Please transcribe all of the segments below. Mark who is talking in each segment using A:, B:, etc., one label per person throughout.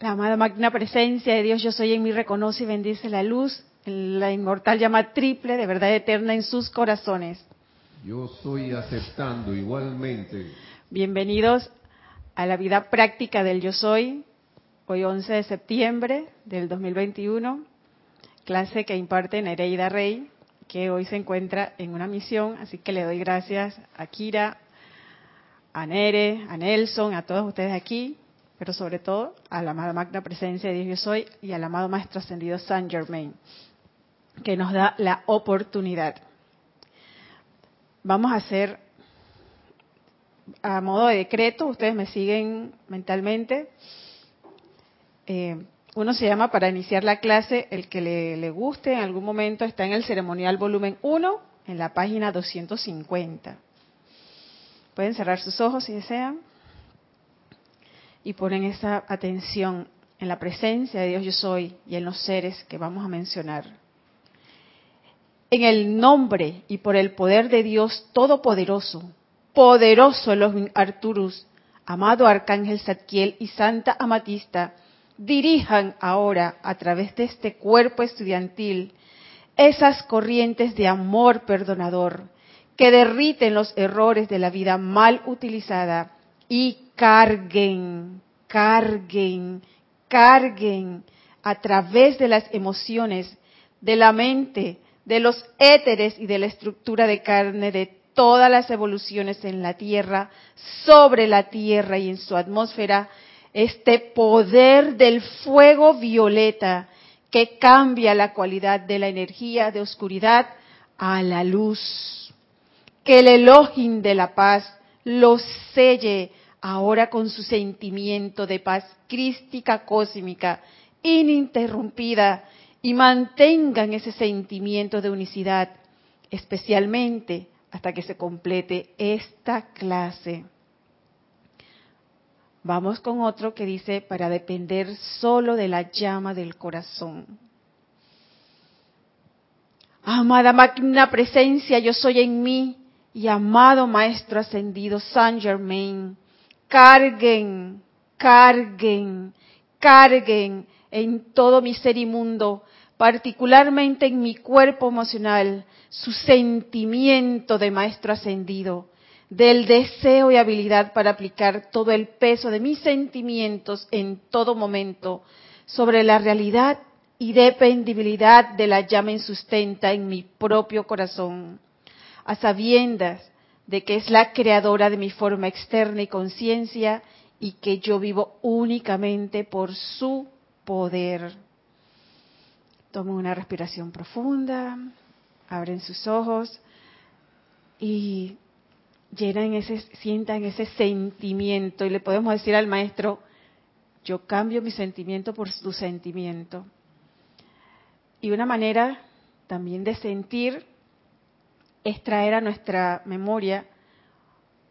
A: La amada magna presencia de Dios, yo soy en mí, reconoce y bendice la luz, la inmortal llama triple de verdad eterna en sus corazones.
B: Yo soy aceptando igualmente.
A: Bienvenidos a la vida práctica del yo soy, hoy 11 de septiembre del 2021, clase que imparte Nereida Rey, que hoy se encuentra en una misión, así que le doy gracias a Kira, a Nere, a Nelson, a todos ustedes aquí, pero sobre todo a la amada magna presencia de Dios yo soy y al amado maestro ascendido Saint Germain, que nos da la oportunidad. Vamos a hacer a modo de decreto, ustedes me siguen mentalmente. Eh, uno se llama para iniciar la clase, el que le, le, guste en algún momento está en el ceremonial volumen 1, en la página 250. Pueden cerrar sus ojos si desean y ponen esa atención en la presencia de Dios yo soy y en los seres que vamos a mencionar. En el nombre y por el poder de Dios Todopoderoso, poderoso los Arturus, amado Arcángel Zadkiel y Santa Amatista, dirijan ahora a través de este cuerpo estudiantil esas corrientes de amor perdonador que derriten los errores de la vida mal utilizada y carguen, carguen, carguen a través de las emociones, de la mente, de los éteres y de la estructura de carne de todas las evoluciones en la Tierra, sobre la Tierra y en su atmósfera, este poder del fuego violeta que cambia la cualidad de la energía de oscuridad a la luz. Que el Elohim de la paz los selle ahora con su sentimiento de paz crística cósmica ininterrumpida y mantengan ese sentimiento de unicidad, especialmente hasta que se complete esta clase. Vamos con otro que dice, para depender solo de la llama del corazón. Amada magna presencia, yo soy en mí y amado Maestro ascendido Saint Germain, carguen, carguen, carguen en todo mi ser inmundo, particularmente en mi cuerpo emocional, su sentimiento de maestro ascendido, del deseo y habilidad para aplicar todo el peso de mis sentimientos en todo momento sobre la realidad y dependibilidad de la llama insustenta en mi propio corazón, a sabiendas de que es la creadora de mi forma externa y conciencia y que yo vivo únicamente por su poder. Tomen una respiración profunda, abren sus ojos y llenan ese, sientan ese sentimiento y le podemos decir al maestro, yo cambio mi sentimiento por su sentimiento. Y una manera también de sentir es traer a nuestra memoria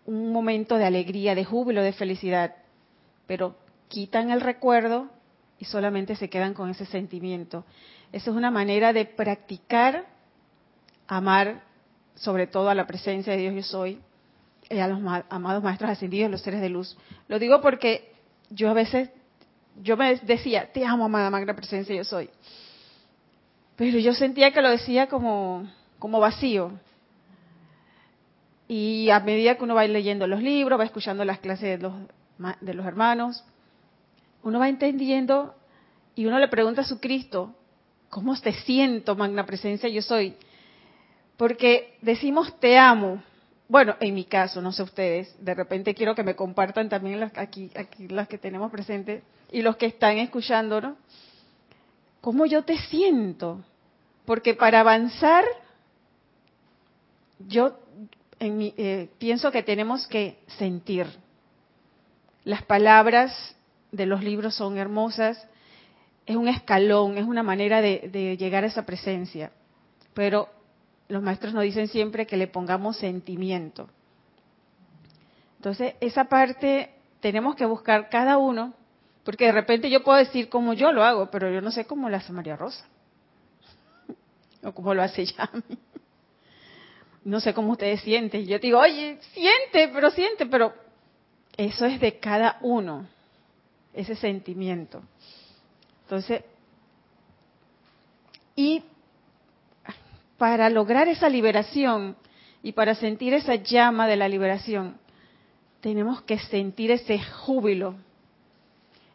A: un momento de alegría, de júbilo, de felicidad, pero quitan el recuerdo y solamente se quedan con ese sentimiento. Esa es una manera de practicar amar sobre todo a la presencia de Dios yo soy, y a los amados maestros ascendidos, los seres de luz. Lo digo porque yo a veces, yo me decía, te amo, amada magna presencia yo soy. Pero yo sentía que lo decía como, como vacío. Y a medida que uno va leyendo los libros, va escuchando las clases de los, de los hermanos, uno va entendiendo y uno le pregunta a su Cristo, ¿cómo te siento, magna presencia yo soy? Porque decimos te amo. Bueno, en mi caso, no sé ustedes, de repente quiero que me compartan también las, aquí, aquí las que tenemos presentes y los que están escuchándonos, ¿cómo yo te siento? Porque para avanzar, yo eh, pienso que tenemos que sentir. Las palabras de los libros son hermosas, es un escalón, es una manera de, de llegar a esa presencia, pero los maestros nos dicen siempre que le pongamos sentimiento. Entonces, esa parte tenemos que buscar cada uno, porque de repente yo puedo decir como yo lo hago, pero yo no sé cómo lo hace María Rosa, o cómo lo hace Yami no sé cómo ustedes sienten. Yo digo, oye, siente, pero siente, pero eso es de cada uno. ese sentimiento. Entonces, y para lograr esa liberación y para sentir esa llama de la liberación, tenemos que sentir ese júbilo,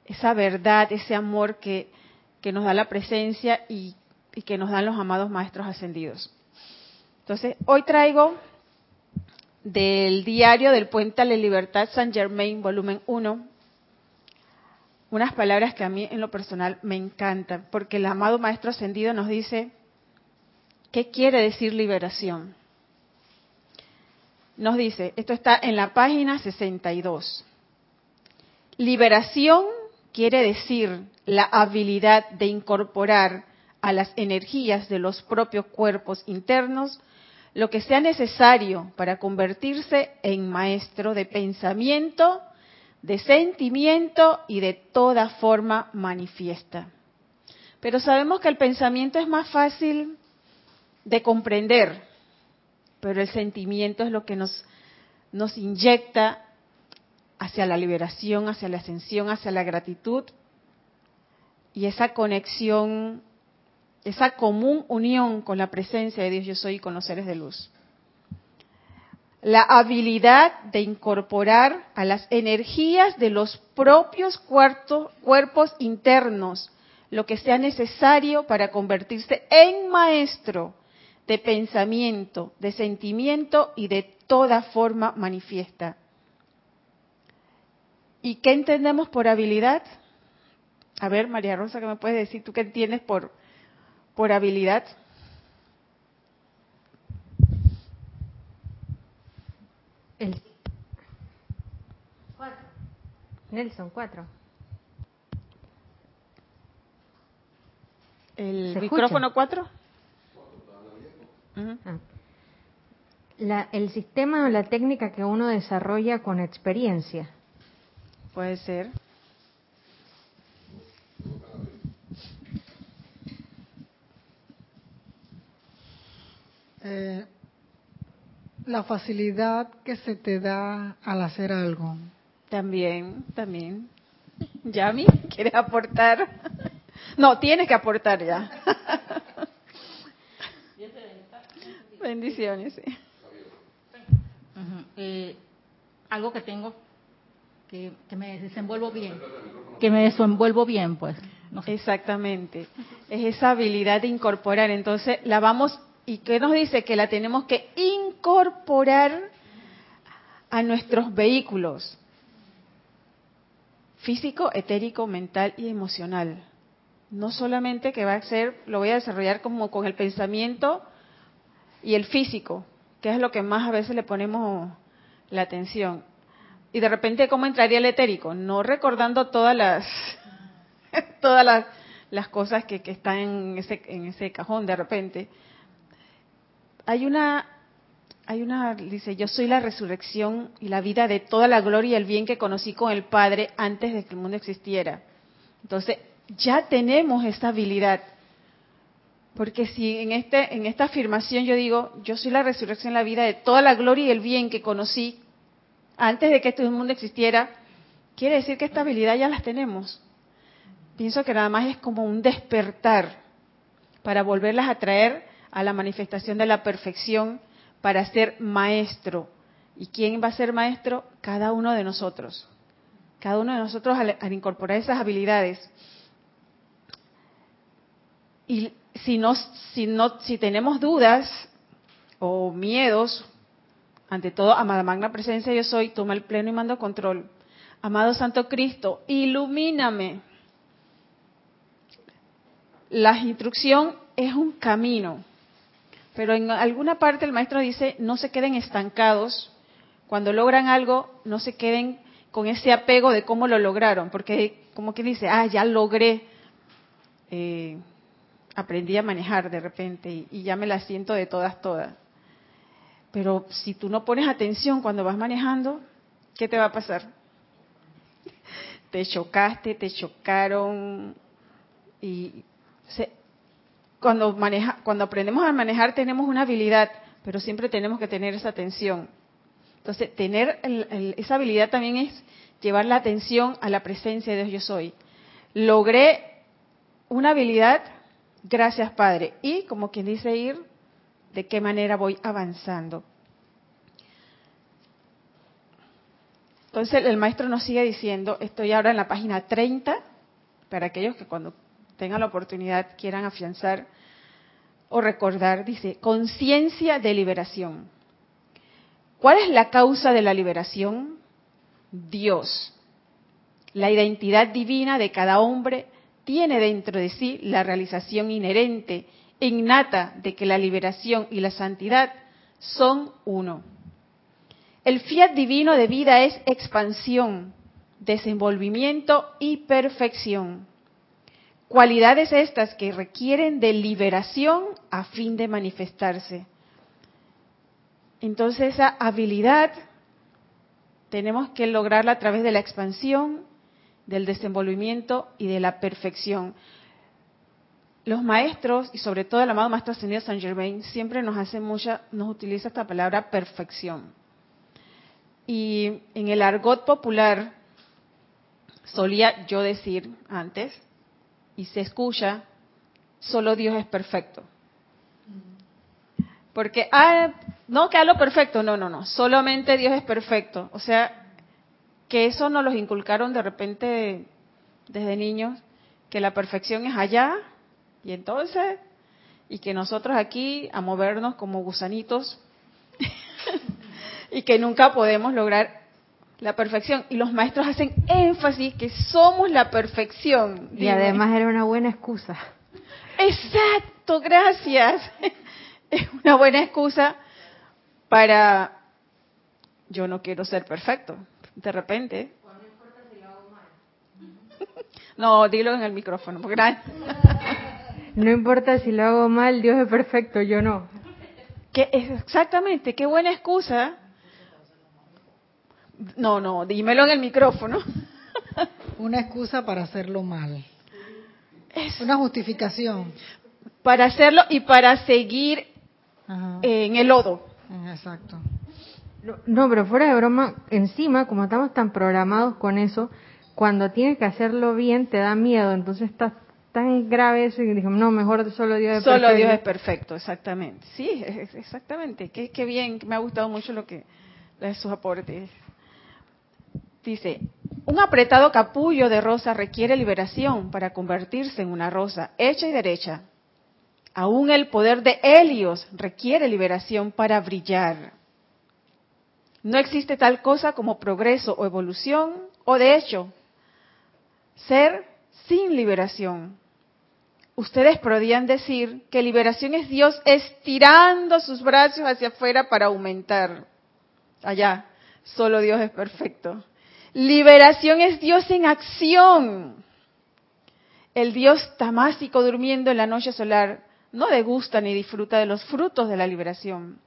A: esa verdad, ese amor que, que nos da la presencia y, y que nos dan los amados maestros ascendidos. Entonces, hoy traigo del diario del Puente a la Libertad San Germain, volumen 1, unas palabras que a mí en lo personal me encantan, porque el amado Maestro Ascendido nos dice, ¿qué quiere decir liberación? Nos dice, esto está en la página 62. Liberación quiere decir la habilidad de incorporar a las energías de los propios cuerpos internos lo que sea necesario para convertirse en maestro de pensamiento, de sentimiento y de toda forma manifiesta. Pero sabemos que el pensamiento es más fácil de comprender, pero el sentimiento es lo que nos, inyecta hacia la liberación, hacia la ascensión, hacia la gratitud y esa conexión esa común unión con la presencia de Dios yo soy y con los seres de luz. La habilidad de incorporar a las energías de los propios cuerpos internos lo que sea necesario para convertirse en maestro de pensamiento, de sentimiento y de toda forma manifiesta. ¿Y qué entendemos por habilidad? A ver, María Rosa, ¿qué me puedes decir tú qué entiendes por por habilidad.
C: El cuatro. Nelson, cuatro.
A: ¿El micrófono cuatro?
C: Ah. La, el sistema o la técnica que uno desarrolla con experiencia.
A: Puede ser.
D: Eh, la facilidad que se te da al hacer algo.
A: También, también. Yami, ¿quieres aportar? No, tienes que aportar ya. Bendiciones.
E: Eh, algo que tengo que, que, me desenvuelvo bien, que me desenvuelvo bien, pues.
A: Exactamente. Es esa habilidad de incorporar. Entonces, la vamos ¿Y qué nos dice? Que la tenemos que incorporar a nuestros vehículos físico, etérico, mental y emocional. No solamente que va a ser, lo voy a desarrollar como con el pensamiento y el físico, que es lo que más a veces le ponemos la atención. Y de repente, ¿cómo entraría el etérico? No recordando todas las, todas las, las cosas que, que están en ese, en ese cajón de repente, hay una, hay una, dice, yo soy la resurrección y la vida de toda la gloria y el bien que conocí con el Padre antes de que el mundo existiera. Entonces, ya tenemos esta habilidad. Porque si en, este, en esta afirmación yo digo, yo soy la resurrección y la vida de toda la gloria y el bien que conocí antes de que este mundo existiera, quiere decir que esta habilidad ya las tenemos. Pienso que nada más es como un despertar para volverlas a traer a la manifestación de la perfección para ser maestro. ¿Y quién va a ser maestro? Cada uno de nosotros. Cada uno de nosotros al, incorporar esas habilidades. Y si, no, si, no, si tenemos dudas o miedos, ante todo, amada magna presencia yo soy, toma el pleno y mando control. Amado Santo Cristo, ilumíname. La instrucción es un camino pero en alguna parte el maestro dice, no se queden estancados. Cuando logran algo, no se queden con ese apego de cómo lo lograron, porque como que dice, ah, ya logré, eh, aprendí a manejar de repente y, ya me la siento de todas, todas. Pero si tú no pones atención cuando vas manejando, ¿qué te va a pasar? Te chocaste, te chocaron y se, cuando, maneja, cuando aprendemos a manejar tenemos una habilidad, pero siempre tenemos que tener esa atención. Entonces, tener esa habilidad también es llevar la atención a la presencia de Dios yo soy. Logré una habilidad, gracias Padre. Y como quien dice ir, de qué manera voy avanzando. Entonces el maestro nos sigue diciendo, estoy ahora en la página 30, para aquellos que cuando tengan la oportunidad quieran afianzar o recordar, dice, conciencia de liberación. ¿Cuál es la causa de la liberación? Dios. La identidad divina de cada hombre tiene dentro de sí la realización inherente, innata, de que la liberación y la santidad son uno. El fiat divino de vida es expansión, desenvolvimiento y perfección. Cualidades estas que requieren de liberación a fin de manifestarse. Entonces esa habilidad tenemos que lograrla a través de la expansión, del desenvolvimiento y de la perfección. Los maestros, y sobre todo el amado Maestro Ascendido San Germain, siempre nos hace mucha, nos utiliza esta palabra perfección. Y en el argot popular solía yo decir antes, y se escucha, solo Dios es perfecto. Porque, ah, no que a lo perfecto, no, no, no, solamente Dios es perfecto. O sea, que eso nos los inculcaron de repente desde niños, que la perfección es allá, y entonces, y que nosotros aquí a movernos como gusanitos, y que nunca podemos lograr la perfección. Y los maestros hacen énfasis que somos la perfección.
C: Y además era una buena excusa.
A: Exacto, gracias. Es una buena excusa para yo no quiero ser perfecto. De repente. No, dilo en el micrófono.
C: No importa si lo hago mal, Dios es perfecto, yo no.
A: Que exactamente, qué buena excusa no, no, dímelo en el micrófono.
D: Una excusa para hacerlo mal. Es una justificación.
A: Para hacerlo y para seguir en el lodo.
D: Exacto.
C: No, pero fuera de broma, encima, como estamos tan programados con eso, cuando tienes que hacerlo bien te da miedo, entonces estás tan grave eso y dijimos, no, mejor solo Dios es
A: perfecto. Solo Dios es perfecto, exactamente. Sí, exactamente. Qué, qué bien, me ha gustado mucho lo que sus aportes. Dice, un apretado capullo de rosa requiere liberación para convertirse en una rosa hecha y derecha. Aún el poder de Helios requiere liberación para brillar. No existe tal cosa como progreso o evolución, o de hecho, ser sin liberación. Ustedes podrían decir que liberación es Dios estirando sus brazos hacia afuera para aumentar. Allá, solo Dios es perfecto. Liberación es Dios en acción. El Dios tamásico durmiendo en la noche solar no degusta ni disfruta de los frutos de la liberación.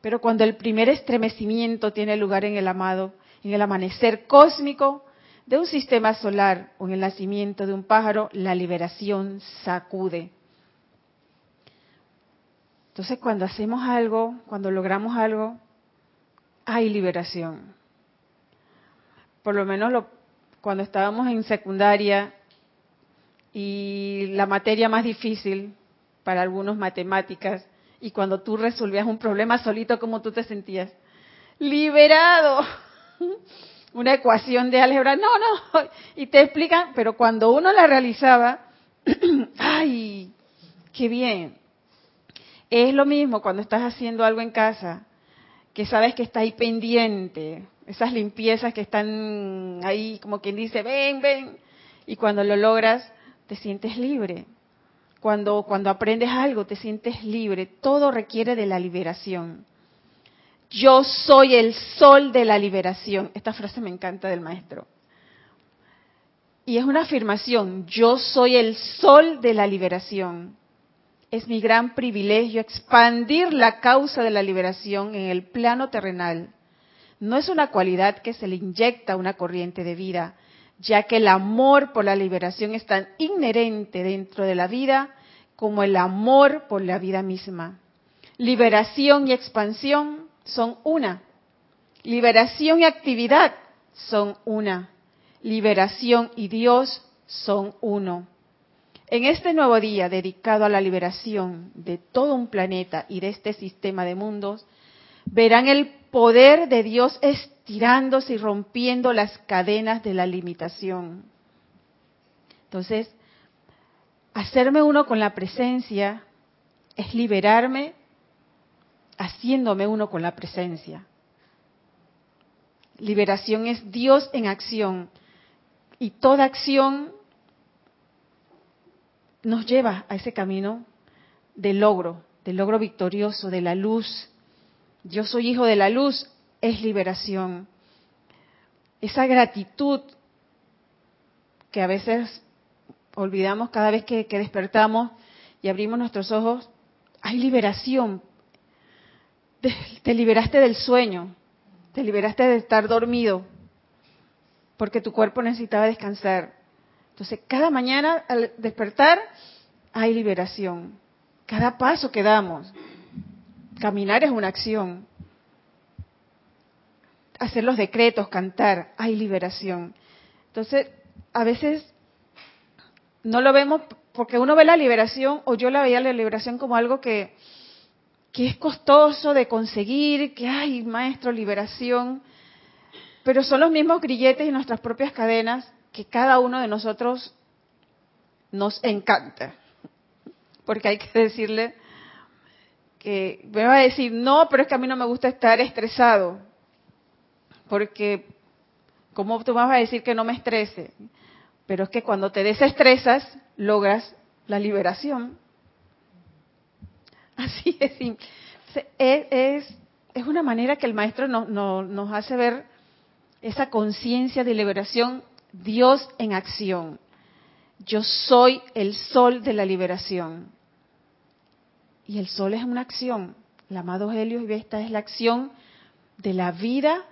A: Pero cuando el primer estremecimiento tiene lugar en el amado, en el amanecer cósmico de un sistema solar o en el nacimiento de un pájaro, la liberación sacude. Entonces cuando hacemos algo, cuando logramos algo, hay liberación por lo menos lo, cuando estábamos en secundaria y la materia más difícil para algunos matemáticas y cuando tú resolvías un problema solito, ¿cómo tú te sentías? Liberado. Una ecuación de álgebra, no, no, y te explican, pero cuando uno la realizaba, ay, qué bien. Es lo mismo cuando estás haciendo algo en casa, que sabes que está ahí pendiente, esas limpiezas que están ahí, como quien dice, ven, ven, y cuando lo logras, te sientes libre. Cuando, cuando aprendes algo, te sientes libre. Todo requiere de la liberación. Yo soy el sol de la liberación. Esta frase me encanta del maestro. Y es una afirmación, yo soy el sol de la liberación. Es mi gran privilegio expandir la causa de la liberación en el plano terrenal no es una cualidad que se le inyecta a una corriente de vida, ya que el amor por la liberación es tan inherente dentro de la vida como el amor por la vida misma. Liberación y expansión son una. Liberación y actividad son una. Liberación y Dios son uno. En este nuevo día dedicado a la liberación de todo un planeta y de este sistema de mundos, verán el poder de Dios estirándose y rompiendo las cadenas de la limitación. Entonces, hacerme uno con la presencia es liberarme haciéndome uno con la presencia. Liberación es Dios en acción y toda acción nos lleva a ese camino del logro, del logro victorioso, de la luz. Yo soy hijo de la luz, es liberación. Esa gratitud que a veces olvidamos cada vez que, despertamos y abrimos nuestros ojos, hay liberación. te liberaste del sueño, te liberaste de estar dormido, porque tu cuerpo necesitaba descansar. Entonces, cada mañana al despertar hay liberación. Cada paso que damos, caminar es una acción. Hacer los decretos, cantar, hay liberación. Entonces, a veces no lo vemos porque uno ve la liberación, o yo la veía la liberación como algo que, es costoso de conseguir, que hay, maestro, liberación, pero son los mismos grilletes y nuestras propias cadenas que cada uno de nosotros nos encanta. Porque hay que decirle que me va a decir, no, pero es que a mí no me gusta estar estresado. Porque, ¿cómo tú vas a decir que no me estrese? Pero es que cuando te desestresas, logras la liberación. Así es Es, es, una manera que el maestro nos hace ver esa conciencia de liberación Dios en acción. Yo soy el sol de la liberación. Y el sol es una acción. El amado Helios y Vesta es la acción de la vida,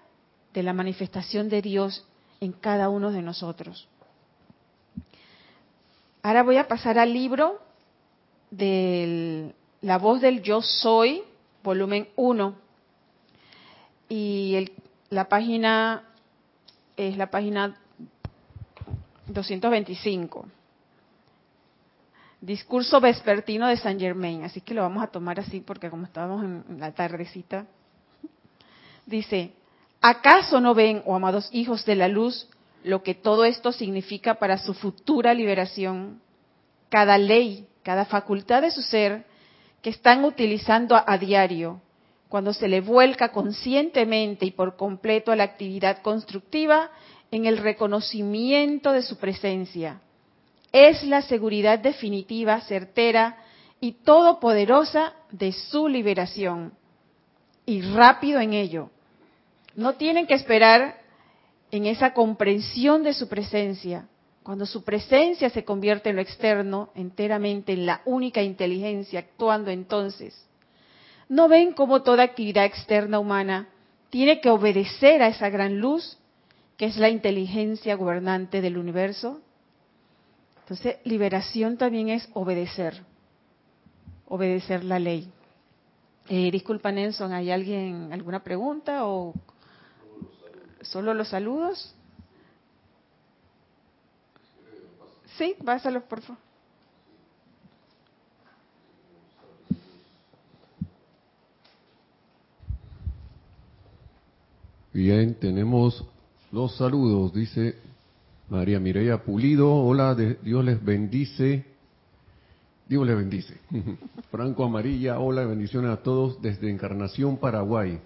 A: de la manifestación de Dios en cada uno de nosotros. Ahora voy a pasar al libro de La voz del yo soy, volumen 1. Y la página es la página 225. Discurso vespertino de Saint Germain, así que lo vamos a tomar así porque como estábamos en la tardecita. Dice, ¿acaso no ven, oh amados hijos de la luz, lo que todo esto significa para su futura liberación? Cada ley, cada facultad de su ser que están utilizando a, a diario, cuando se le vuelca conscientemente y por completo a la actividad constructiva, en el reconocimiento de su presencia. Es la seguridad definitiva, certera y todopoderosa de su liberación. Y rápido en ello. No tienen que esperar en esa comprensión de su presencia. Cuando su presencia se convierte en lo externo, enteramente en la única inteligencia actuando entonces. ¿No ven cómo toda actividad externa humana tiene que obedecer a esa gran luz que es la inteligencia gobernante del universo. Entonces, liberación también es obedecer, obedecer la ley. Eh, disculpa, Nelson, ¿hay alguien, alguna pregunta o solo los saludos? Sí, pásalos, por favor.
B: Bien, tenemos los saludos, dice María Mireya Pulido. Hola, Dios les bendice. Dios les bendice. Franco Amarilla, hola, bendiciones a todos desde Encarnación, Paraguay.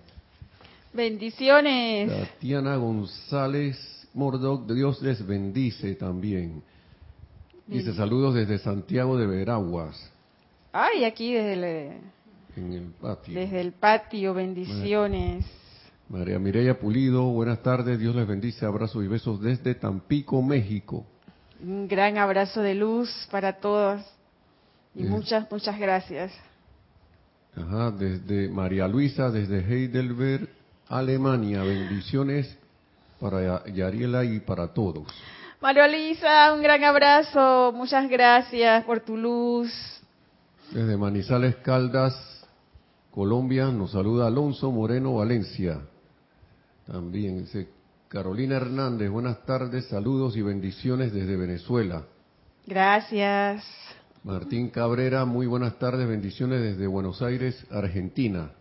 A: Bendiciones.
B: Tatiana González Mordoc, Dios les bendice también. Dice saludos desde Santiago de Veraguas.
A: Ay, aquí desde
B: el, patio.
A: Desde el patio, bendiciones.
B: María Mireya Pulido, buenas tardes, Dios les bendice, abrazos y besos desde Tampico, México.
A: Un gran abrazo de luz para todos y muchas, muchas gracias.
B: Ajá, desde María Luisa, desde Heidelberg, Alemania, bendiciones para Yariela y para todos.
A: María Luisa, un gran abrazo, muchas gracias por tu luz.
B: Desde Manizales Caldas, Colombia, nos saluda Alonso Moreno Valencia. También dice Carolina Hernández, buenas tardes, saludos y bendiciones desde Venezuela.
A: Gracias.
B: Martín Cabrera, muy buenas tardes, bendiciones desde Buenos Aires, Argentina.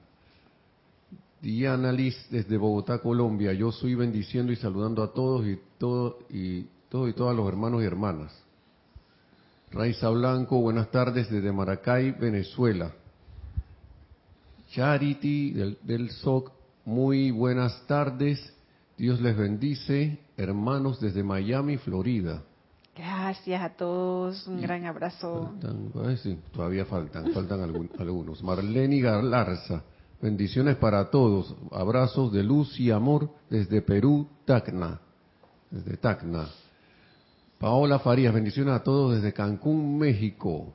B: Diana Liz desde Bogotá, Colombia. Yo soy bendiciendo y saludando a todos y todo y todos y todas los hermanos y hermanas. Raiza Blanco, buenas tardes desde Maracay, Venezuela. Charity del, del SOC, muy buenas tardes. Dios les bendice, hermanos desde Miami, Florida.
A: Gracias a todos, un gran abrazo.
B: Faltan, ay, sí, todavía faltan, faltan algún- algunos. Marlene Galarza, bendiciones para todos, abrazos de luz y amor desde Perú, Tacna, desde Tacna. Paola Farías, bendiciones a todos desde Cancún, México.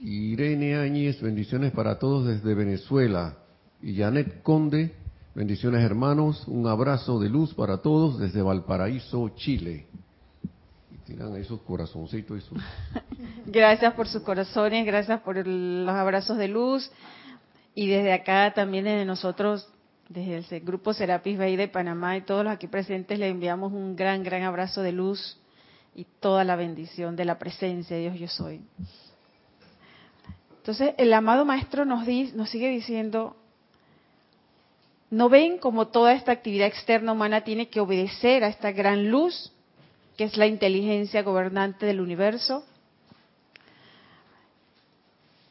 B: Irene Áñez, bendiciones para todos desde Venezuela. Y Janet Conde, bendiciones hermanos, un abrazo de luz para todos desde Valparaíso, Chile. Y tiran sus corazoncitos y sus...
A: Gracias por sus corazones, gracias por los abrazos de luz. Y desde acá también desde nosotros, desde el grupo Serapis Bay de Panamá y todos los aquí presentes, le enviamos un gran, gran abrazo de luz y toda la bendición de la presencia de Dios yo soy. Entonces, el amado maestro nos, nos sigue diciendo, ¿no ven como toda esta actividad externa humana tiene que obedecer a esta gran luz, que es la inteligencia gobernante del universo?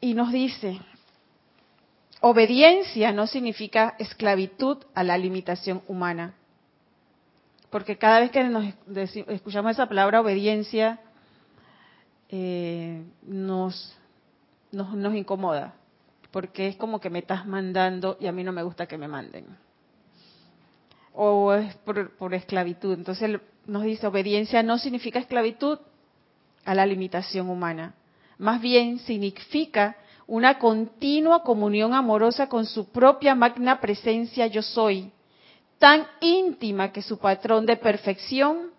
A: Y nos dice, obediencia no significa esclavitud a la limitación humana. Porque cada vez que nos escuchamos esa palabra obediencia, eh, nos, nos incomoda. Porque es como que me estás mandando y a mí no me gusta que me manden. O es por, por esclavitud. Entonces nos dice, obediencia no significa esclavitud a la limitación humana. Más bien significa una continua comunión amorosa con su propia magna presencia yo soy, tan íntima que su patrón de perfección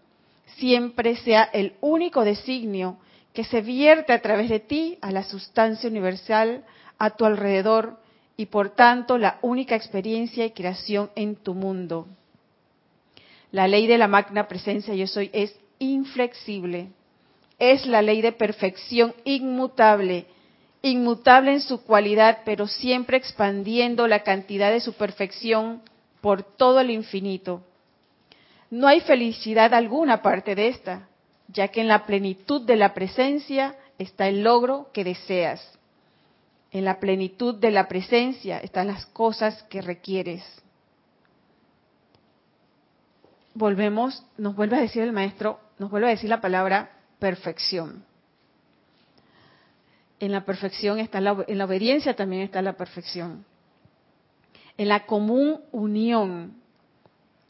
A: siempre sea el único designio que se vierte a través de ti a la sustancia universal a tu alrededor y por tanto la única experiencia y creación en tu mundo. La ley de la magna presencia yo soy es inflexible, es la ley de perfección inmutable, inmutable en su cualidad, pero siempre expandiendo la cantidad de su perfección por todo el infinito. No hay felicidad alguna aparte de esta, ya que en la plenitud de la presencia está el logro que deseas. En la plenitud de la presencia están las cosas que requieres. Volvemos, nos vuelve a decir el maestro, nos vuelve a decir la palabra perfección. En la perfección está la, en la obediencia también está la perfección. En la común unión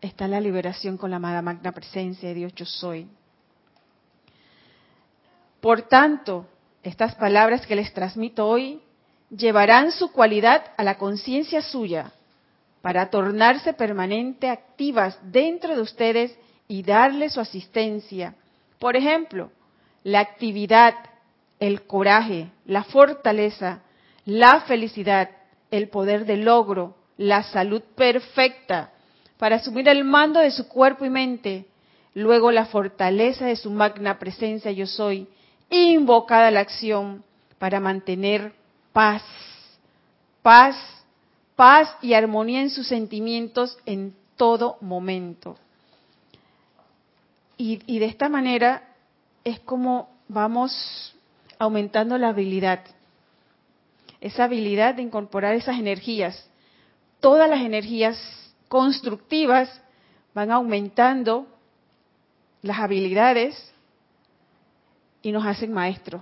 A: está la liberación con la amada magna presencia de Dios yo soy. Por tanto, estas palabras que les transmito hoy llevarán su cualidad a la conciencia suya para tornarse permanente activas dentro de ustedes y darle su asistencia. Por ejemplo, la actividad, el coraje, la fortaleza, la felicidad, el poder de logro, la salud perfecta para asumir el mando de su cuerpo y mente, luego la fortaleza de su magna presencia yo soy, invocada a la acción para mantener paz, paz, paz y armonía en sus sentimientos en todo momento. Y, de esta manera es como vamos aumentando la habilidad, esa habilidad de incorporar esas energías. Todas las energías constructivas van aumentando las habilidades y nos hacen maestros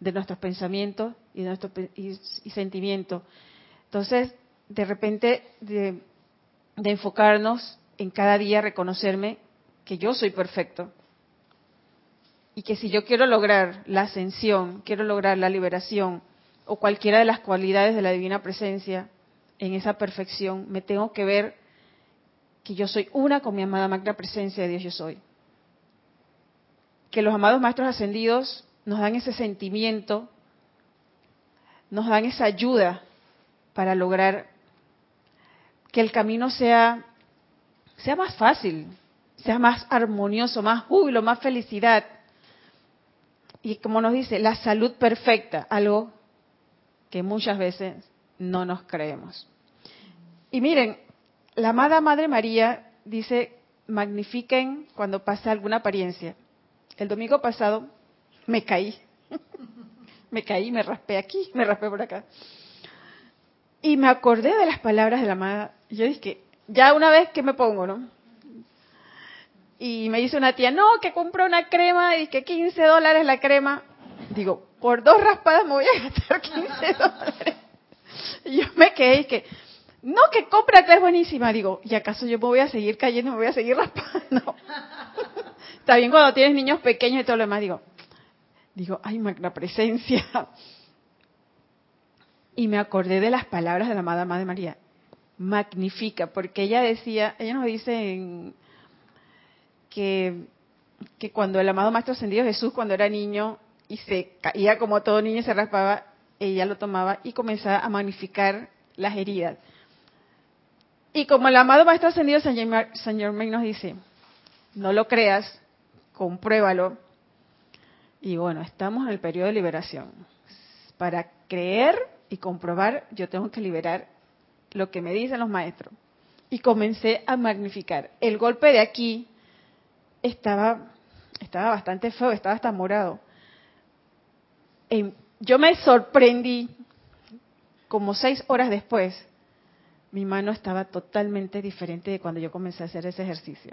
A: de nuestros pensamientos y de nuestros y, y sentimientos. Entonces, de repente, de, de enfocarnos en cada día, reconocerme que yo soy perfecto. Y que si yo quiero lograr la ascensión, quiero lograr la liberación o cualquiera de las cualidades de la divina presencia en esa perfección, me tengo que ver que yo soy una con mi amada magna presencia de Dios yo soy. Que los amados maestros ascendidos nos dan ese sentimiento, nos dan esa ayuda para lograr que el camino sea sea más fácil, sea más armonioso, más júbilo, más felicidad. Y como nos dice, la salud perfecta, algo que muchas veces no nos creemos. Y miren, la amada Madre María dice, magnifiquen cuando pasa alguna apariencia. El domingo pasado me caí. me caí, me raspé aquí, me raspé por acá. Y me acordé de las palabras de la amada. Yo dije, ya una vez que me pongo, ¿no? Y me dice una tía, no, que compró una crema y que 15 dólares la crema. Digo, por dos raspadas me voy a gastar 15 dólares. Y yo me quedé y que, no, que compra que es buenísima. Digo, ¿y acaso yo me voy a seguir cayendo me voy a seguir raspando? Está bien cuando tienes niños pequeños y todo lo demás. Digo, digo, ay, magna presencia. Y me acordé de las palabras de la amada Madre María. Magnifica, porque ella decía, ella nos dice que, que cuando el amado Maestro Ascendido Jesús, cuando era niño y se caía como todo niño y se raspaba, ella lo tomaba y comenzaba a magnificar las heridas. Y como el amado Maestro Ascendido San Germain nos dice, no lo creas, compruébalo. Y bueno, estamos en el periodo de liberación. Para creer y comprobar, yo tengo que liberar lo que me dicen los maestros. Y comencé a magnificar. El golpe de aquí estaba, estaba bastante feo, estaba hasta morado. yo me sorprendí, como seis horas después, mi mano estaba totalmente diferente de cuando yo comencé a hacer ese ejercicio.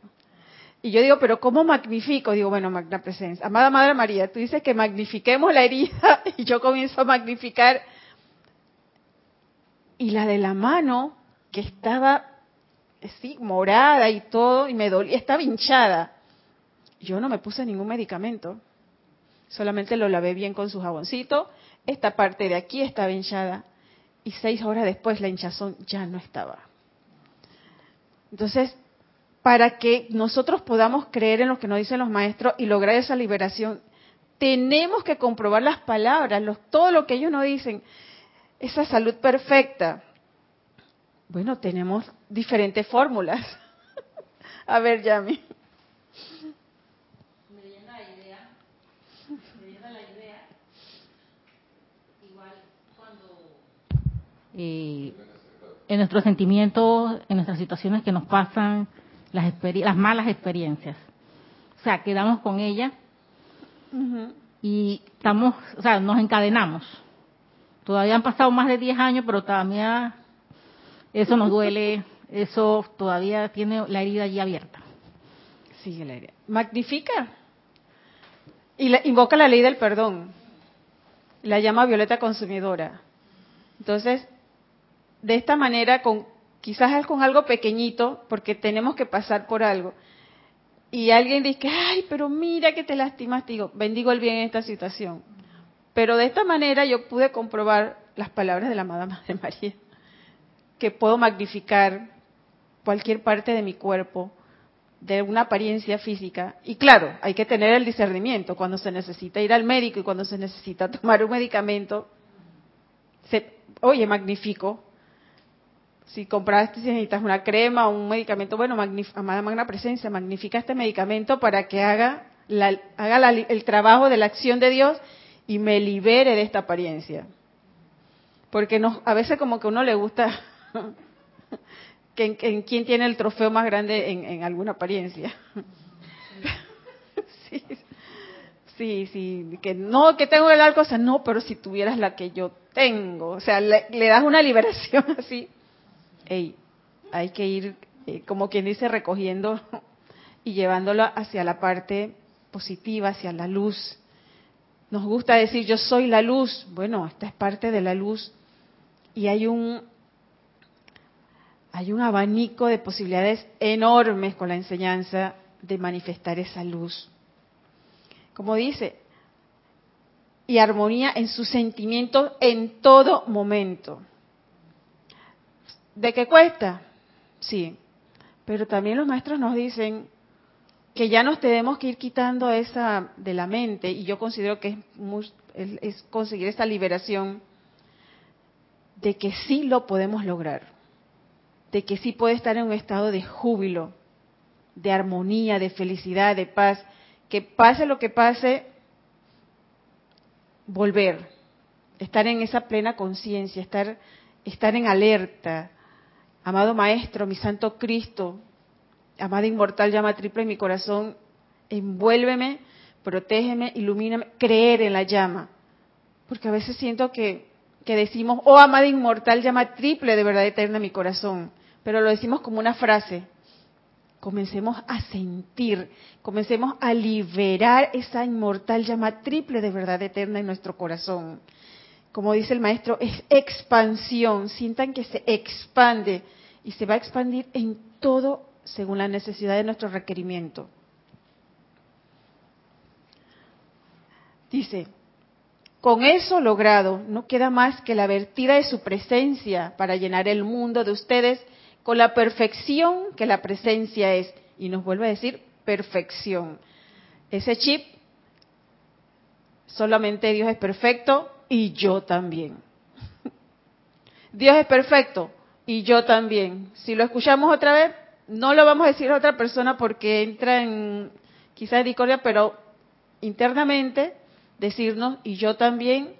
A: Y yo digo, pero ¿cómo magnifico? Digo, bueno, magna presencia. Amada Madre María, tú dices que magnifiquemos la herida y yo comienzo a magnificar y la de la mano, que estaba así, morada y todo, y me dolía, estaba hinchada. Yo no me puse ningún medicamento, solamente lo lavé bien con su jaboncito. Esta parte de aquí estaba hinchada y seis horas después la hinchazón ya no estaba. Entonces, para que nosotros podamos creer en lo que nos dicen los maestros y lograr esa liberación, tenemos que comprobar las palabras, todo lo que ellos nos dicen esa salud perfecta? Bueno, tenemos diferentes fórmulas. A ver, Yami.
E: Me viene la idea, me viene la idea, igual cuando eh, en nuestros sentimientos, en nuestras situaciones que nos pasan, las, las malas experiencias. O sea, quedamos con ella y estamos, o sea, nos encadenamos Todavía han pasado más de 10 años, pero todavía eso nos duele, eso todavía tiene la herida allí abierta.
A: Sigue la herida. Magnifica. Y invoca la ley del perdón. La llama violeta consumidora. Entonces, de esta manera, con quizás con algo pequeñito, porque tenemos que pasar por algo, y alguien dice, ay, pero mira que te lastimaste, digo, bendigo el bien en esta situación pero de esta manera yo pude comprobar las palabras de la amada Madre María, que puedo magnificar cualquier parte de mi cuerpo de una apariencia física. Y claro, hay que tener el discernimiento cuando se necesita ir al médico y cuando se necesita tomar un medicamento. Se, oye, magnifico. Si compraste, si necesitas una crema o un medicamento, bueno, amada magna presencia, magnifica este medicamento para que haga, haga el trabajo de la acción de Dios y me libere de esta apariencia. Porque no, a veces como que a uno le gusta que en, quién tiene el trofeo más grande en, alguna apariencia. sí, sí, sí, que no, que tengo el cosa, no, pero si tuvieras la que yo tengo, o sea, le, das una liberación así. Hay que ir, eh, como quien dice, recogiendo y llevándolo hacia la parte positiva, hacia la luz, nos gusta decir yo soy la luz. Bueno, esta es parte de la luz y hay un hay un abanico de posibilidades enormes con la enseñanza de manifestar esa luz. Como dice, y armonía en sus sentimientos en todo momento. ¿De qué cuesta? Sí, pero también los maestros nos dicen que ya nos tenemos que ir quitando esa de la mente y yo considero que es, es conseguir esta liberación de que sí lo podemos lograr, de que sí puede estar en un estado de júbilo, de armonía, de felicidad, de paz, que pase lo que pase, volver, estar en esa plena conciencia, estar, estar en alerta. Amado Maestro, mi Santo Cristo, amada inmortal llama triple en mi corazón, envuélveme, protégeme, ilumíname, creer en la llama. Porque a veces siento que, que decimos, oh amada inmortal llama triple de verdad eterna en mi corazón, pero lo decimos como una frase, comencemos a sentir, comencemos a liberar esa inmortal llama triple de verdad eterna en nuestro corazón. Como dice el maestro, es expansión, sientan que se expande y se va a expandir en todo según la necesidad de nuestro requerimiento. Dice, con eso logrado, no queda más que la vertida de su presencia para llenar el mundo de ustedes con la perfección que la presencia es. Y nos vuelve a decir perfección. Ese chip, solamente Dios es perfecto y yo también. Dios es perfecto y yo también. Si lo escuchamos otra vez, no lo vamos a decir a otra persona porque entra en quizás discordia, pero internamente decirnos y yo también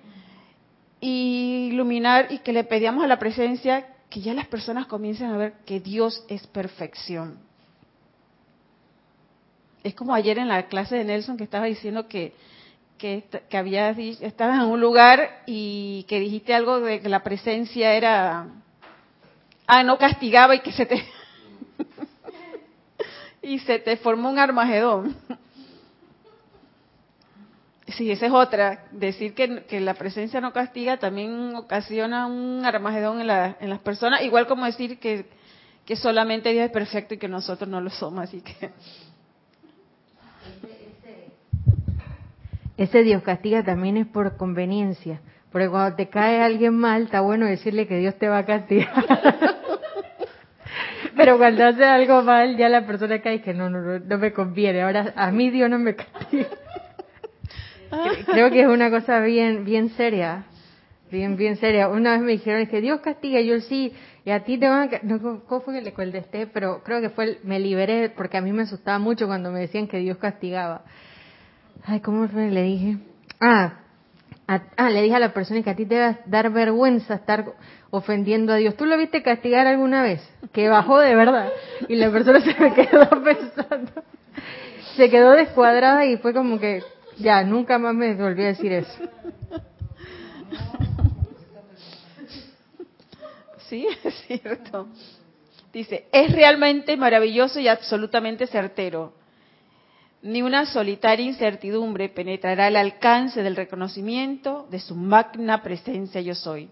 A: y iluminar y que le pedíamos a la presencia que ya las personas comiencen a ver que Dios es perfección. Es como ayer en la clase de Nelson que estaba diciendo que, que, que habías, estabas en un lugar y que dijiste algo de que la presencia era, ah, no castigaba y que se te, y se te formó un armagedón. Sí, esa es otra. Decir que, la presencia no castiga también ocasiona un armagedón en, en las personas, igual como decir que, que solamente Dios es perfecto y que nosotros no lo somos, así que...
C: Ese Dios castiga también es por conveniencia, porque cuando te cae alguien mal, está bueno decirle que Dios te va a castigar. Pero cuando hace algo mal, ya la persona cae que no, no, no, no me conviene. Ahora a mí Dios no me castiga. Creo que es una cosa bien, bien seria. Bien, bien seria. Una vez me dijeron que Dios castiga, yo sí, y a ti te van a... No, ¿Cómo fue que le contesté? Pero creo que fue, me liberé porque a mí me asustaba mucho cuando me decían que Dios castigaba. Ay, ¿cómo fue? Le dije. Ah, ah, le dije a la persona que a ti te va a dar vergüenza estar ofendiendo a Dios. ¿Tú lo viste castigar alguna vez? Que bajó de verdad. Y la persona se me quedó pensando. Se quedó descuadrada y fue como que, ya, nunca más me volví a decir eso.
A: Sí, es cierto. Dice, es realmente maravilloso y absolutamente certero. Ni una solitaria incertidumbre penetrará el alcance del reconocimiento de su magna presencia yo soy.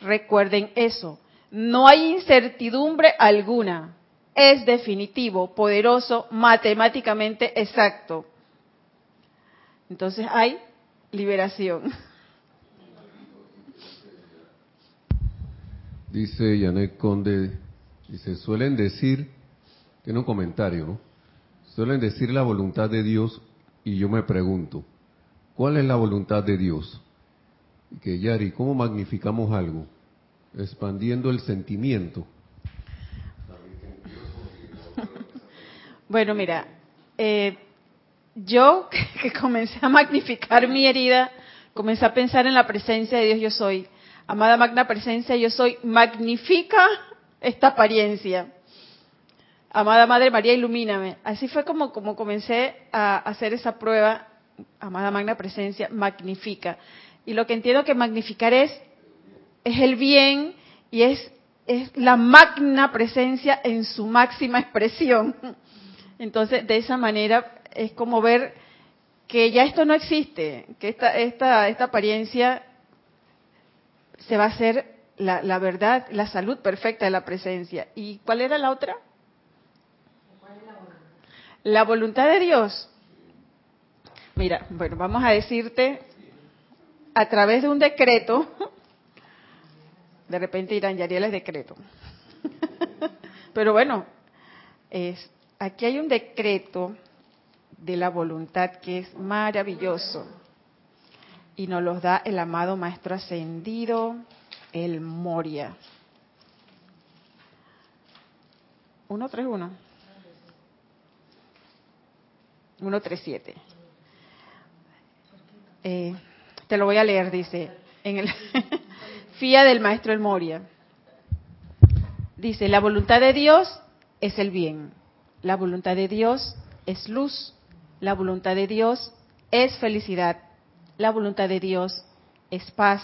A: Recuerden eso, no hay incertidumbre alguna. Es definitivo, poderoso, matemáticamente exacto. Entonces hay liberación.
B: Dice Janet Conde, dice, suelen decir, tiene un comentario, ¿no? Suelen decir la voluntad de Dios y yo me pregunto, ¿cuál es la voluntad de Dios? Que Yari, ¿cómo magnificamos algo? Expandiendo el sentimiento.
A: Bueno, mira, eh, yo que comencé a magnificar mi herida, comencé a pensar en la presencia de Dios yo soy. Amada magna presencia yo soy, magnifica esta apariencia. Amada Madre María, ilumíname. Así fue como, como comencé a hacer esa prueba. Amada magna presencia, magnifica. Y lo que entiendo que magnificar es, es el bien y es, es la magna presencia en su máxima expresión. Entonces, de esa manera es como ver que ya esto no existe, que esta, esta, esta apariencia se va a hacer la, la verdad, la salud perfecta de la presencia. ¿Y cuál era la otra? La voluntad de Dios. Mira, bueno, vamos a decirte a través de un decreto, de repente irán, Yariel es decreto. Pero bueno, es, aquí hay un decreto de la voluntad que es maravilloso. Y nos los da el amado Maestro Ascendido, el Moria. 131. 137. Eh, te lo voy a leer, dice, en el FIA del maestro El Moria. Dice, la voluntad de Dios es el bien, la voluntad de Dios es luz, la voluntad de Dios es felicidad, la voluntad de Dios es paz,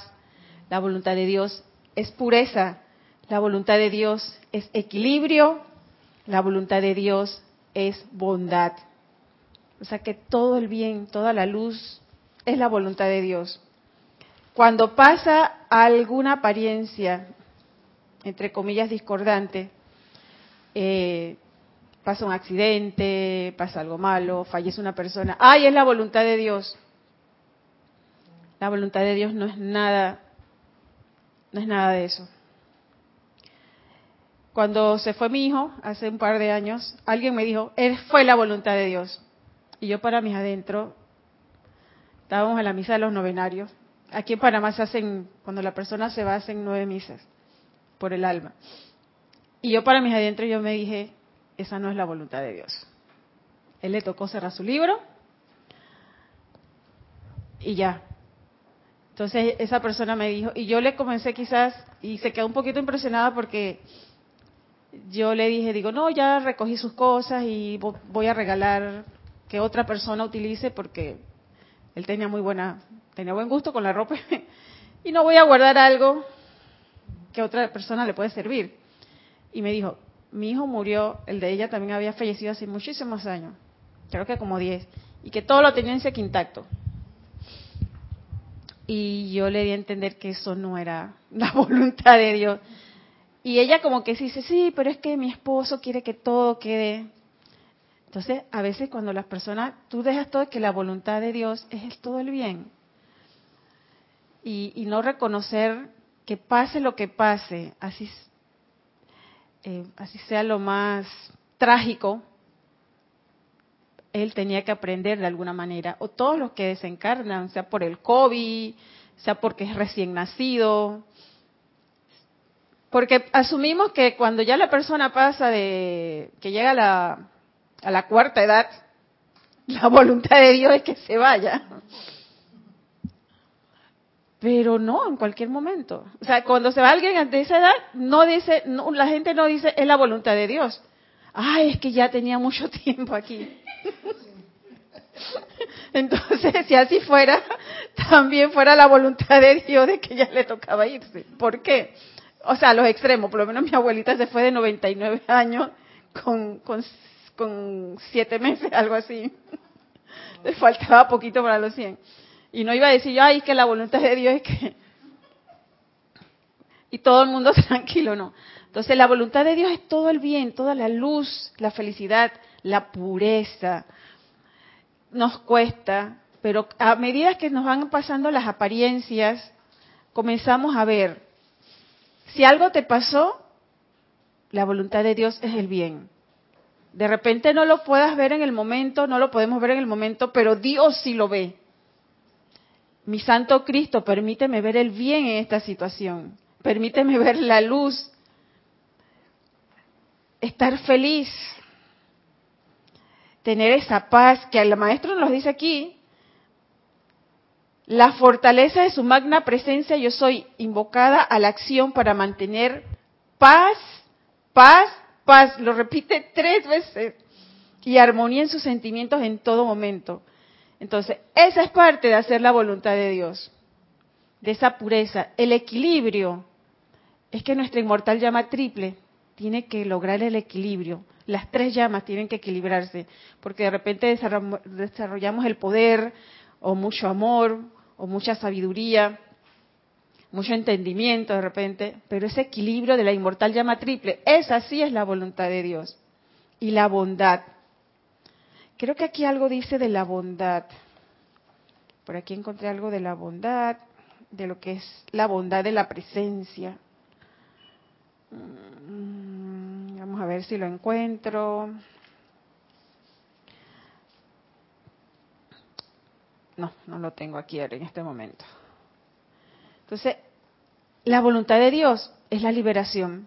A: la voluntad de Dios es pureza, la voluntad de Dios es equilibrio, la voluntad de Dios es bondad. O sea que todo el bien, toda la luz es la voluntad de Dios. Cuando pasa alguna apariencia, entre comillas, discordante, eh, pasa un accidente, pasa algo malo, fallece una persona, ¡ay, es la voluntad de Dios! La voluntad de Dios no es nada, no es nada de eso. Cuando se fue mi hijo, hace un par de años, alguien me dijo, fue la voluntad de Dios. Y yo para mis adentro, estábamos en la misa de los novenarios. Aquí en Panamá se hacen, cuando la persona se va, hacen nueve misas por el alma. Y yo para mis adentro yo me dije, esa no es la voluntad de Dios. Él le tocó cerrar su libro y ya. Entonces esa persona me dijo, y yo le comencé quizás, y se quedó un poquito impresionada porque yo le dije, digo, no, ya recogí sus cosas y voy a regalar que otra persona utilice porque él tenía muy buena, tenía buen gusto con la ropa y no voy a guardar algo que otra persona le puede servir. Y me dijo, mi hijo murió, el de ella también había fallecido hace muchísimos años, creo que como 10, y que todo lo tenía en seco intacto. Y yo le di a entender que eso no era la voluntad de Dios. Y ella como que dice, sí, pero es que mi esposo quiere que todo quede. Entonces, a veces cuando las personas, tú dejas todo que la voluntad de Dios es todo el bien. Y, no reconocer que pase lo que pase, así, eh, así sea lo más trágico, él tenía que aprender de alguna manera. O todos los que desencarnan, sea por el COVID, sea porque es recién nacido, porque asumimos que cuando ya la persona pasa de que llega a la, a la cuarta edad, la voluntad de Dios es que se vaya. Pero no, en cualquier momento. O sea, cuando se va alguien de esa edad, no dice, la gente no dice es la voluntad de Dios. Ay, es que ya tenía mucho tiempo aquí. Entonces, si así fuera, también fuera la voluntad de Dios de que ya le tocaba irse. ¿Por qué? o sea, los extremos, por lo menos mi abuelita se fue de 99 años con, con, con 7 meses, algo así. Le faltaba poquito para los 100. Y no iba a decir yo, ay, es que la voluntad de Dios es que... Y todo el mundo tranquilo, no. Entonces la voluntad de Dios es todo el bien, toda la luz, la felicidad, la pureza. Nos cuesta, pero a medida que nos van pasando las apariencias, comenzamos a ver si algo te pasó, la voluntad de Dios es el bien. De repente no lo puedas ver en el momento, no lo podemos ver en el momento, pero Dios sí lo ve. Mi Santo Cristo, permíteme ver el bien en esta situación. Permíteme ver la luz. Estar feliz. Tener esa paz que el maestro nos dice aquí, la fortaleza de su magna presencia, yo soy invocada a la acción para mantener paz, paz, paz. Lo repite tres veces. Y armonía en sus sentimientos en todo momento. Entonces, esa es parte de hacer la voluntad de Dios, de esa pureza. El equilibrio es que nuestra inmortal llama triple tiene que lograr el equilibrio. Las tres llamas tienen que equilibrarse, porque de repente desarrollamos el poder o mucho amor o mucha sabiduría, mucho entendimiento de repente, pero ese equilibrio de la inmortal llama triple, esa sí es la voluntad de Dios. Y la bondad. Creo que aquí algo dice de la bondad. Por aquí encontré algo de la bondad, de lo que es la bondad de la presencia. Mm, vamos a ver si lo encuentro. No, no lo tengo aquí en este momento. Entonces, la voluntad de Dios es la liberación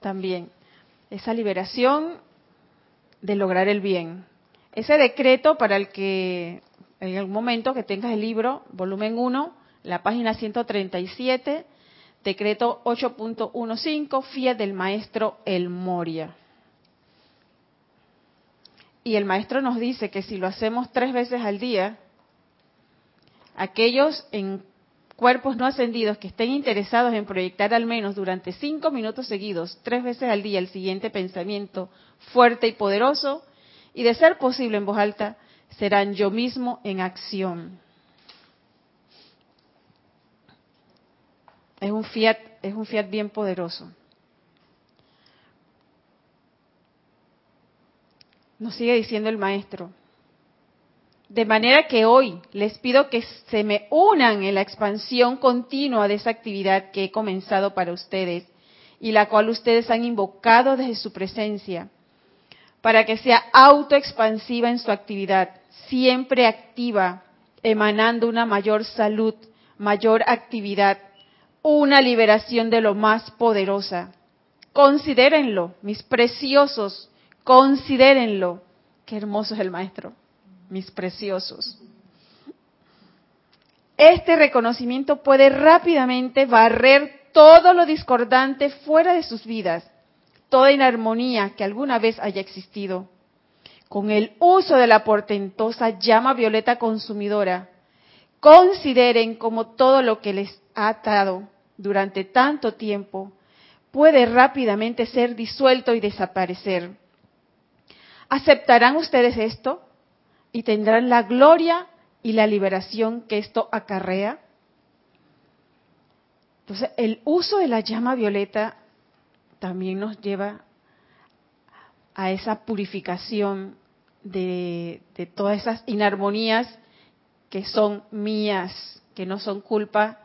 A: también. Esa liberación de lograr el bien. Ese decreto para el que en algún momento que tengas el libro, volumen 1, la página 137, decreto 8.15, fiel del maestro El Moria. Y el maestro nos dice que si lo hacemos tres veces al día, aquellos en cuerpos no ascendidos que estén interesados en proyectar al menos durante cinco minutos seguidos, tres veces al día, el siguiente pensamiento fuerte y poderoso, y de ser posible en voz alta, serán yo mismo en acción. Es un fiat, es un fiat bien poderoso. Nos sigue diciendo el maestro. De manera que hoy les pido que se me unan en la expansión continua de esa actividad que he comenzado para ustedes y la cual ustedes han invocado desde su presencia, para que sea autoexpansiva en su actividad, siempre activa, emanando una mayor salud, mayor actividad, una liberación de lo más poderosa. Considérenlo, mis preciosos, considérenlo. Qué hermoso es el maestro, mis preciosos. Este reconocimiento puede rápidamente barrer todo lo discordante fuera de sus vidas, toda inarmonía que alguna vez haya existido con el uso de la portentosa llama violeta consumidora, consideren como todo lo que les ha atado durante tanto tiempo puede rápidamente ser disuelto y desaparecer. ¿Aceptarán ustedes esto y tendrán la gloria y la liberación que esto acarrea? Entonces, el uso de la llama violeta también nos lleva a esa purificación de, todas esas inarmonías que son mías, que no son culpa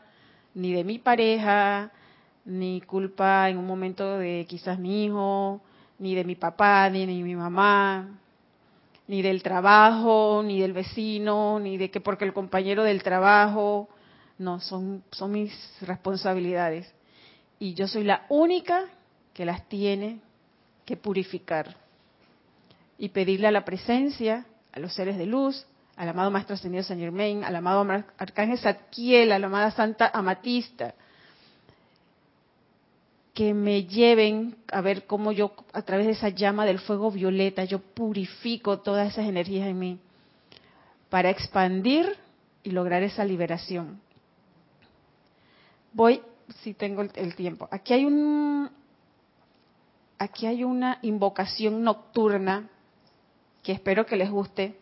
A: ni de mi pareja, ni culpa en un momento de quizás mi hijo, ni de mi papá, ni de mi mamá, ni del trabajo, ni del vecino, ni de que porque el compañero del trabajo, no, son, son mis responsabilidades. Y yo soy la única que las tiene que purificar y pedirle a la presencia, a los seres de luz, al amado Maestro Ascendido San Germain, al amado Arcángel Zadkiel, a la amada Santa Amatista, que me lleven a ver cómo yo, a través de esa llama del fuego violeta, yo purifico todas esas energías en mí para expandir y lograr esa liberación. Voy, si tengo el, tiempo. Aquí hay un, aquí hay una invocación nocturna que espero que les guste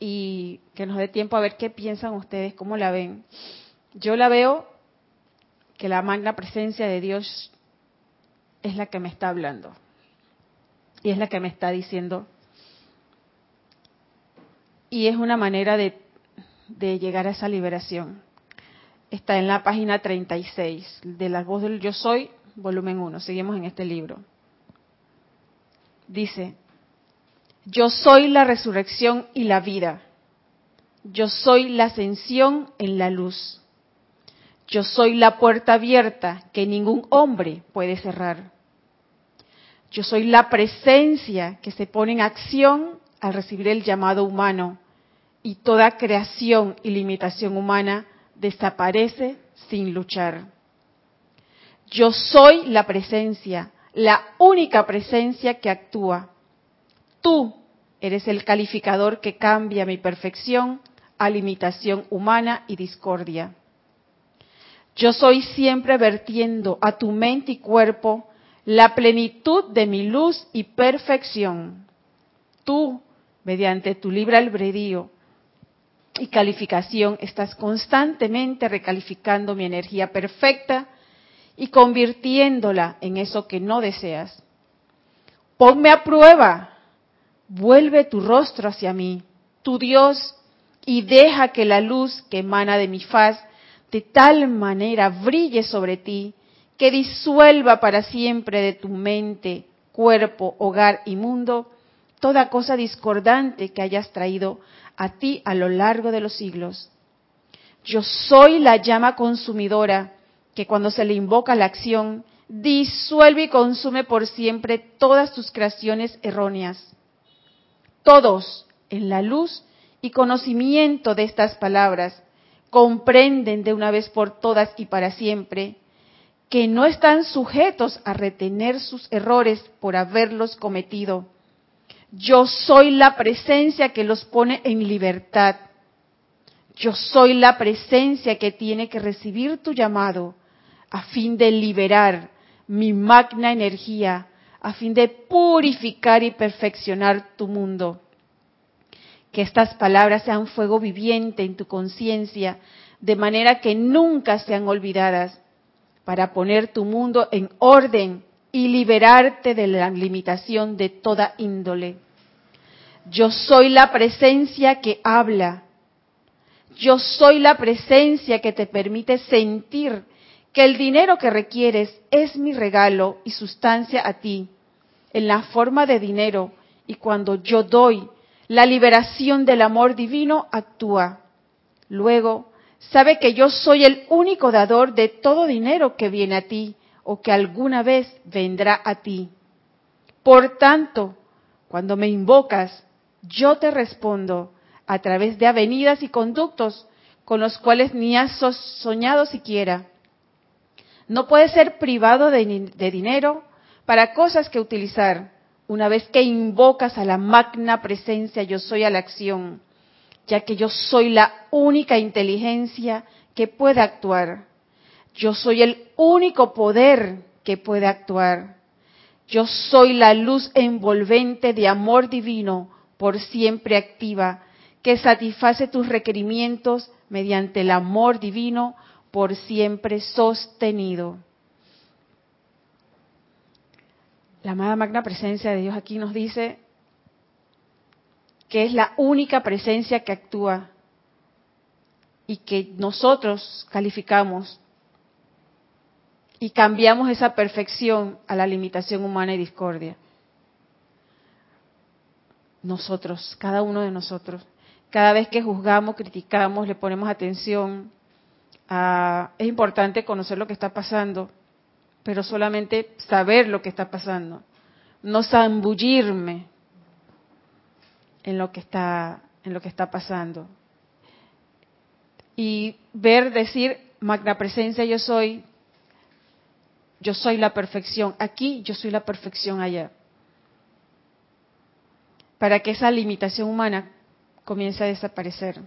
A: y que nos dé tiempo a ver qué piensan ustedes, cómo la ven. Yo la veo que la magna presencia de Dios es la que me está hablando y es la que me está diciendo. Y es una manera de, de llegar a esa liberación. Está en la página 36 de la voz del Yo Soy, volumen 1. Seguimos en este libro. Dice, yo soy la resurrección y la vida. Yo soy la ascensión en la luz. Yo soy la puerta abierta que ningún hombre puede cerrar. Yo soy la presencia que se pone en acción al recibir el llamado humano y toda creación y limitación humana desaparece sin luchar. Yo soy la presencia, la única presencia que actúa Tú eres el calificador que cambia mi perfección a limitación humana y discordia. Yo soy siempre vertiendo a tu mente y cuerpo la plenitud de mi luz y perfección. Tú, mediante tu libre albedrío y calificación, estás constantemente recalificando mi energía perfecta y convirtiéndola en eso que no deseas. Ponme a prueba vuelve tu rostro hacia mí, tu Dios, y deja que la luz que emana de mi faz de tal manera brille sobre ti, que disuelva para siempre de tu mente, cuerpo, hogar y mundo toda cosa discordante que hayas traído a ti a lo largo de los siglos. Yo soy la llama consumidora que cuando se le invoca la acción, disuelve y consume por siempre todas tus creaciones erróneas todos en la luz y conocimiento de estas palabras comprenden de una vez por todas y para siempre que no están sujetos a retener sus errores por haberlos cometido. Yo soy la presencia que los pone en libertad. Yo soy la presencia que tiene que recibir tu llamado a fin de liberar mi magna energía, a fin de purificar y perfeccionar tu mundo. Que estas palabras sean fuego viviente en tu conciencia, de manera que nunca sean olvidadas para poner tu mundo en orden y liberarte de la limitación de toda índole. Yo soy la presencia que habla. Yo soy la presencia que te permite sentir que el dinero que requieres es mi regalo y sustancia a ti, en la forma de dinero, y cuando yo doy, la liberación del amor divino actúa. Luego, sabe que yo soy el único dador de todo dinero que viene a ti o que alguna vez vendrá a ti. Por tanto, cuando me invocas, yo te respondo a través de avenidas y conductos con los cuales ni has soñado siquiera. No puedes ser privado de, de dinero para cosas que utilizar una vez que invocas a la magna presencia yo soy a la acción ya que yo soy la única inteligencia que puede actuar. Yo soy el único poder que puede actuar. Yo soy la luz envolvente de amor divino por siempre activa, que satisface tus requerimientos mediante el amor divino por siempre sostenido. La amada magna presencia de Dios aquí nos dice, que es la única presencia que actúa y que nosotros calificamos y cambiamos esa perfección a la limitación humana y discordia. Nosotros, cada uno de nosotros, cada vez que juzgamos, criticamos, le ponemos atención, es importante conocer lo que está pasando, pero solamente saber lo que está pasando, no zambullirme en lo que está en lo que está pasando. Y ver decir magna presencia yo soy yo soy la perfección. Aquí yo soy la perfección allá. Para que esa limitación humana comience a desaparecer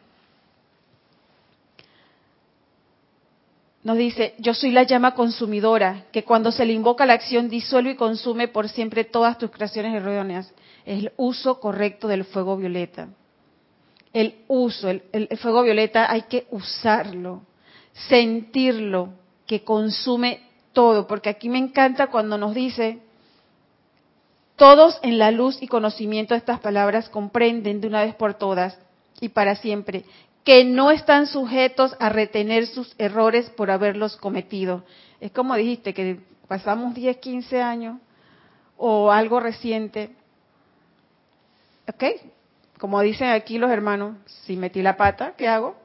A: nos dice, yo soy la llama consumidora, que cuando se le invoca la acción disuelve y consume por siempre todas tus creaciones erróneas el uso correcto del fuego violeta. El uso, el, fuego violeta hay que usarlo, sentirlo, que consume todo, porque aquí me encanta cuando nos dice, todos en la luz y conocimiento de estas palabras comprenden de una vez por todas y para siempre que no están sujetos a retener sus errores por haberlos cometido. Es como dijiste, que pasamos 10, 15 años o algo reciente ¿Ok? Como dicen aquí los hermanos, si metí la pata, ¿qué hago?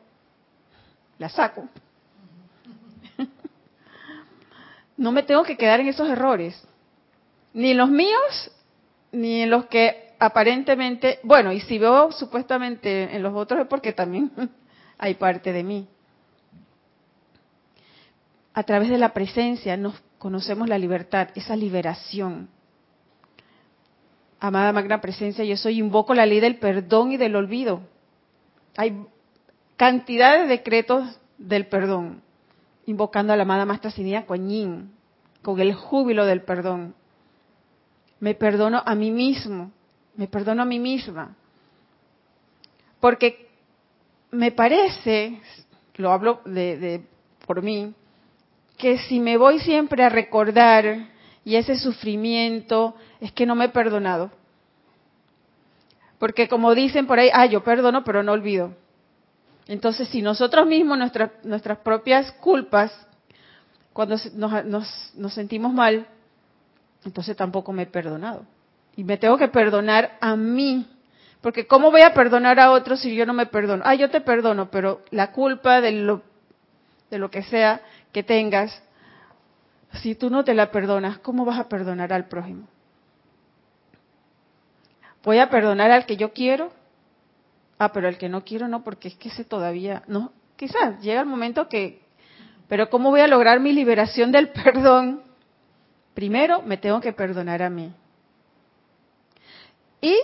A: La saco. no me tengo que quedar en esos errores. Ni en los míos, ni en los que aparentemente, bueno, y si veo supuestamente en los otros es porque también hay parte de mí. A través de la presencia nos conocemos la libertad, esa liberación amada magna presencia, yo soy, invoco la ley del perdón y del olvido. Hay cantidad de decretos del perdón, invocando a la amada Maestra Sinía Coñín, con el júbilo del perdón. Me perdono a mí mismo, me perdono a mí misma. Porque me parece, lo hablo de, por mí, que si me voy siempre a recordar y ese sufrimiento es que no me he perdonado. Porque como dicen por ahí, ah, yo perdono, pero no olvido. Entonces, si nosotros mismos, nuestras, nuestras propias culpas, cuando nos, nos, nos sentimos mal, entonces tampoco me he perdonado. Y me tengo que perdonar a mí. Porque ¿cómo voy a perdonar a otros si yo no me perdono? Ah, yo te perdono, pero la culpa de lo, de lo que sea que tengas, si tú no te la perdonas, ¿cómo vas a perdonar al prójimo? Voy a perdonar al que yo quiero. Ah, pero al que no quiero no, porque es que ese todavía, no, quizás llega el momento que, pero ¿cómo voy a lograr mi liberación del perdón? Primero me tengo que perdonar a mí. Y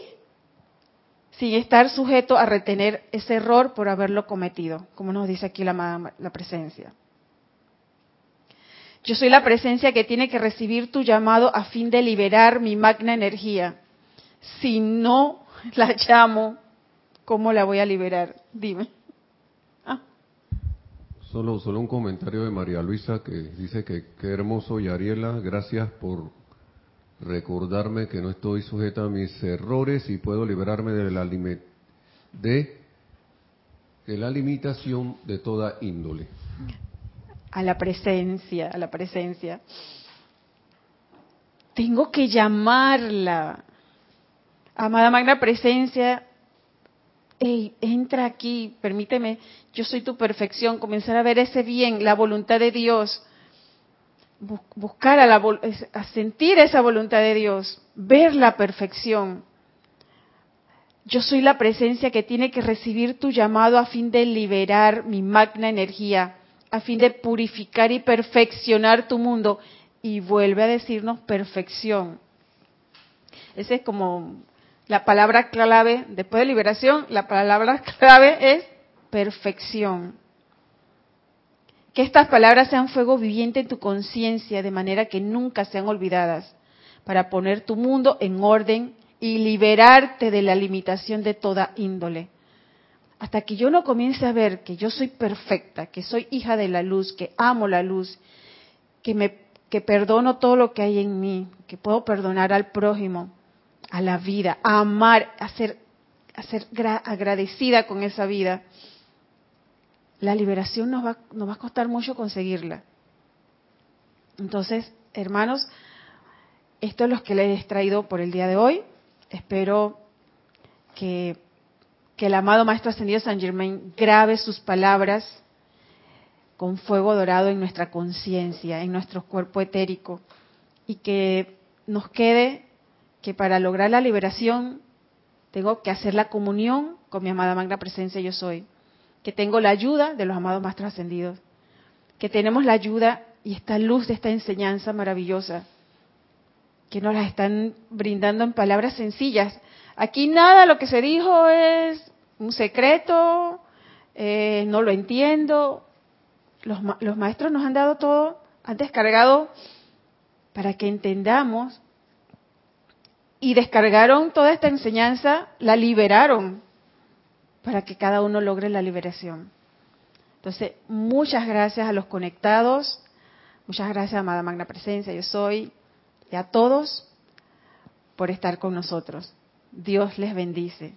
A: sin estar sujeto a retener ese error por haberlo cometido, como nos dice aquí la, presencia. Yo soy la presencia que tiene que recibir tu llamado a fin de liberar mi magna energía. Si no la llamo, ¿cómo la voy a liberar? Dime.
B: Ah. Solo, solo un comentario de María Luisa que dice que qué hermoso y Ariela, gracias por recordarme que no estoy sujeta a mis errores y puedo liberarme de la, de, de la limitación de toda índole
A: a la presencia, a la presencia. Tengo que llamarla. Amada Magna Presencia, entra aquí, permíteme, yo soy tu perfección, comenzar a ver ese bien, la voluntad de Dios, buscar a, la, sentir esa voluntad de Dios, ver la perfección. Yo soy la presencia que tiene que recibir tu llamado a fin de liberar mi magna energía a fin de purificar y perfeccionar tu mundo. Y vuelve a decirnos perfección. Esa es como la palabra clave, después de liberación, la palabra clave es perfección. Que estas palabras sean fuego viviente en tu conciencia de manera que nunca sean olvidadas, para poner tu mundo en orden y liberarte de la limitación de toda índole. Hasta que yo no comience a ver que yo soy perfecta, que soy hija de la luz, que amo la luz, que me que perdono todo lo que hay en mí, que puedo perdonar al prójimo, a la vida, a amar, a ser, a ser agradecida con esa vida, la liberación nos va, nos va a costar mucho conseguirla. Entonces, hermanos, esto es lo que les he traído por el día de hoy. Espero que que el amado Maestro Ascendido San Germain grabe sus palabras con fuego dorado en nuestra conciencia, en nuestro cuerpo etérico, y que nos quede que para lograr la liberación tengo que hacer la comunión con mi amada Magna Presencia Yo Soy, que tengo la ayuda de los amados Maestros Ascendidos, que tenemos la ayuda y esta luz de esta enseñanza maravillosa, que nos la están brindando en palabras sencillas. Aquí nada lo que se dijo es un secreto, eh, no lo entiendo. Los, los maestros nos han dado todo, han descargado para que entendamos y descargaron toda esta enseñanza, la liberaron para que cada uno logre la liberación. Entonces, muchas gracias a los conectados, muchas gracias, amada Magna Presencia, yo soy, y a todos por estar con nosotros. Dios les bendice.